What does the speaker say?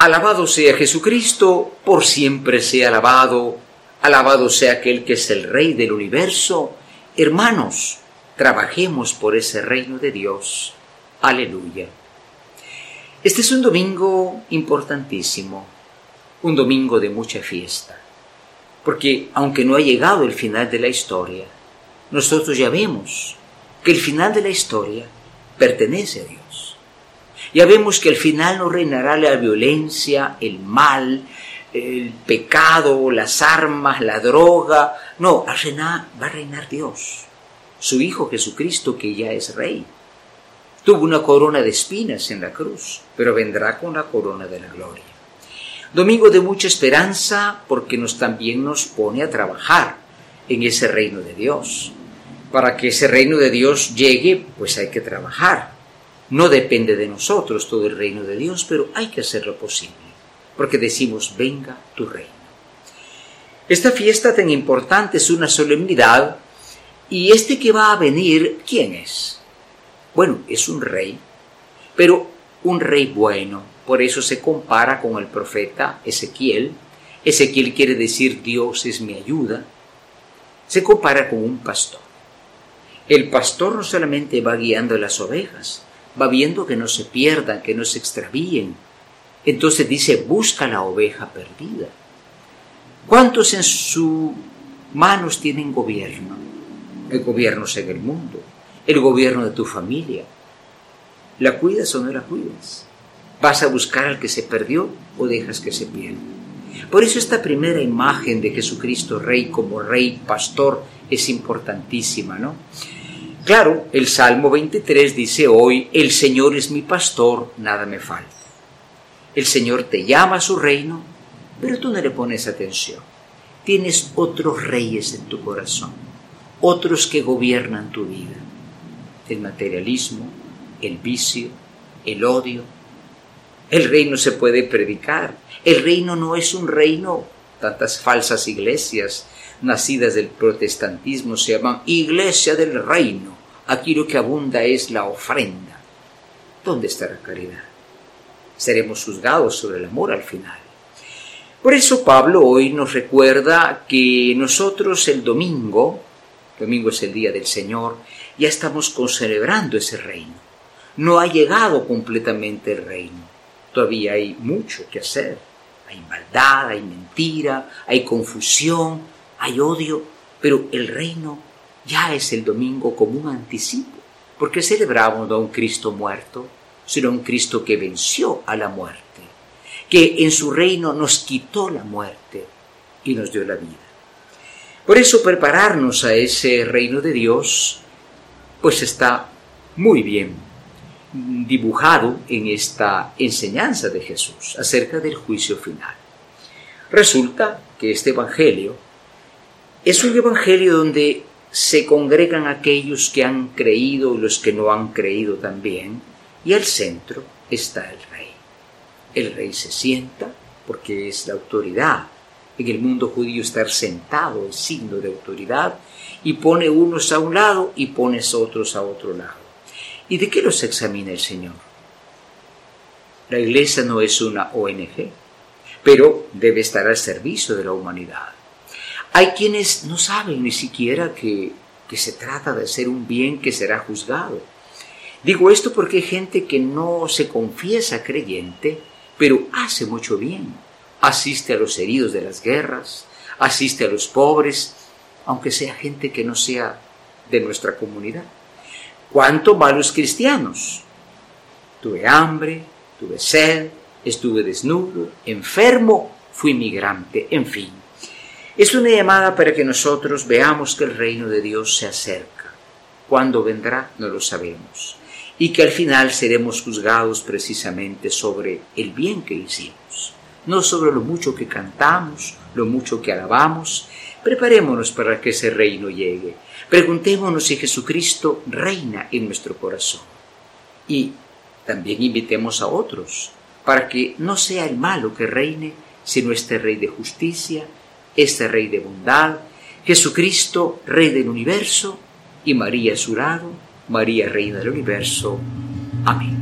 Alabado sea Jesucristo, por siempre sea alabado, alabado sea aquel que es el Rey del universo. Hermanos, trabajemos por ese reino de Dios. Aleluya. Este es un domingo importantísimo, un domingo de mucha fiesta, porque aunque no ha llegado el final de la historia, nosotros ya vemos que el final de la historia pertenece a Dios. Ya vemos que al final no reinará la violencia, el mal, el pecado, las armas, la droga. No, va a reinar Dios, su Hijo Jesucristo que ya es Rey. Tuvo una corona de espinas en la cruz, pero vendrá con la corona de la gloria. Domingo de mucha esperanza porque nos también nos pone a trabajar en ese reino de Dios. Para que ese reino de Dios llegue, pues hay que trabajar. No depende de nosotros todo el reino de Dios, pero hay que hacerlo posible, porque decimos, venga tu reino. Esta fiesta tan importante es una solemnidad, y este que va a venir, ¿quién es? Bueno, es un rey, pero un rey bueno, por eso se compara con el profeta Ezequiel. Ezequiel quiere decir Dios es mi ayuda. Se compara con un pastor. El pastor no solamente va guiando las ovejas, va viendo que no se pierdan, que no se extravíen. Entonces dice, busca la oveja perdida. ¿Cuántos en sus manos tienen gobierno? El gobierno en el mundo, el gobierno de tu familia. ¿La cuidas o no la cuidas? ¿Vas a buscar al que se perdió o dejas que se pierda? Por eso esta primera imagen de Jesucristo Rey como Rey Pastor es importantísima, ¿no? Claro, el Salmo 23 dice hoy, el Señor es mi pastor, nada me falta. El Señor te llama a su reino, pero tú no le pones atención. Tienes otros reyes en tu corazón, otros que gobiernan tu vida. El materialismo, el vicio, el odio. El reino se puede predicar. El reino no es un reino, tantas falsas iglesias, nacidas del protestantismo se llaman Iglesia del Reino. Aquí lo que abunda es la ofrenda. ¿Dónde está la caridad? Seremos juzgados sobre el amor al final. Por eso Pablo hoy nos recuerda que nosotros el domingo, domingo es el día del Señor, ya estamos celebrando ese reino. No ha llegado completamente el reino. Todavía hay mucho que hacer. Hay maldad, hay mentira, hay confusión, hay odio, pero el reino ya es el domingo como un anticipo, porque celebramos no a un Cristo muerto, sino a un Cristo que venció a la muerte, que en su reino nos quitó la muerte y nos dio la vida. Por eso prepararnos a ese reino de Dios, pues está muy bien dibujado en esta enseñanza de Jesús acerca del juicio final. Resulta que este Evangelio es un evangelio donde se congregan aquellos que han creído y los que no han creído también, y al centro está el rey. El rey se sienta porque es la autoridad. En el mundo judío estar sentado es signo de autoridad y pone unos a un lado y pones otros a otro lado. ¿Y de qué los examina el Señor? La iglesia no es una ONG, pero debe estar al servicio de la humanidad. Hay quienes no saben ni siquiera que, que se trata de hacer un bien que será juzgado. Digo esto porque hay gente que no se confiesa creyente, pero hace mucho bien. Asiste a los heridos de las guerras, asiste a los pobres, aunque sea gente que no sea de nuestra comunidad. ¿Cuánto malos cristianos? Tuve hambre, tuve sed, estuve desnudo, enfermo, fui migrante, en fin. Es una llamada para que nosotros veamos que el reino de Dios se acerca. ¿Cuándo vendrá? No lo sabemos. Y que al final seremos juzgados precisamente sobre el bien que hicimos, no sobre lo mucho que cantamos, lo mucho que alabamos. Preparémonos para que ese reino llegue. Preguntémonos si Jesucristo reina en nuestro corazón. Y también invitemos a otros para que no sea el malo que reine, sino este Rey de justicia, este Rey de bondad, Jesucristo, Rey del universo, y María su lado, María Reina del universo. Amén.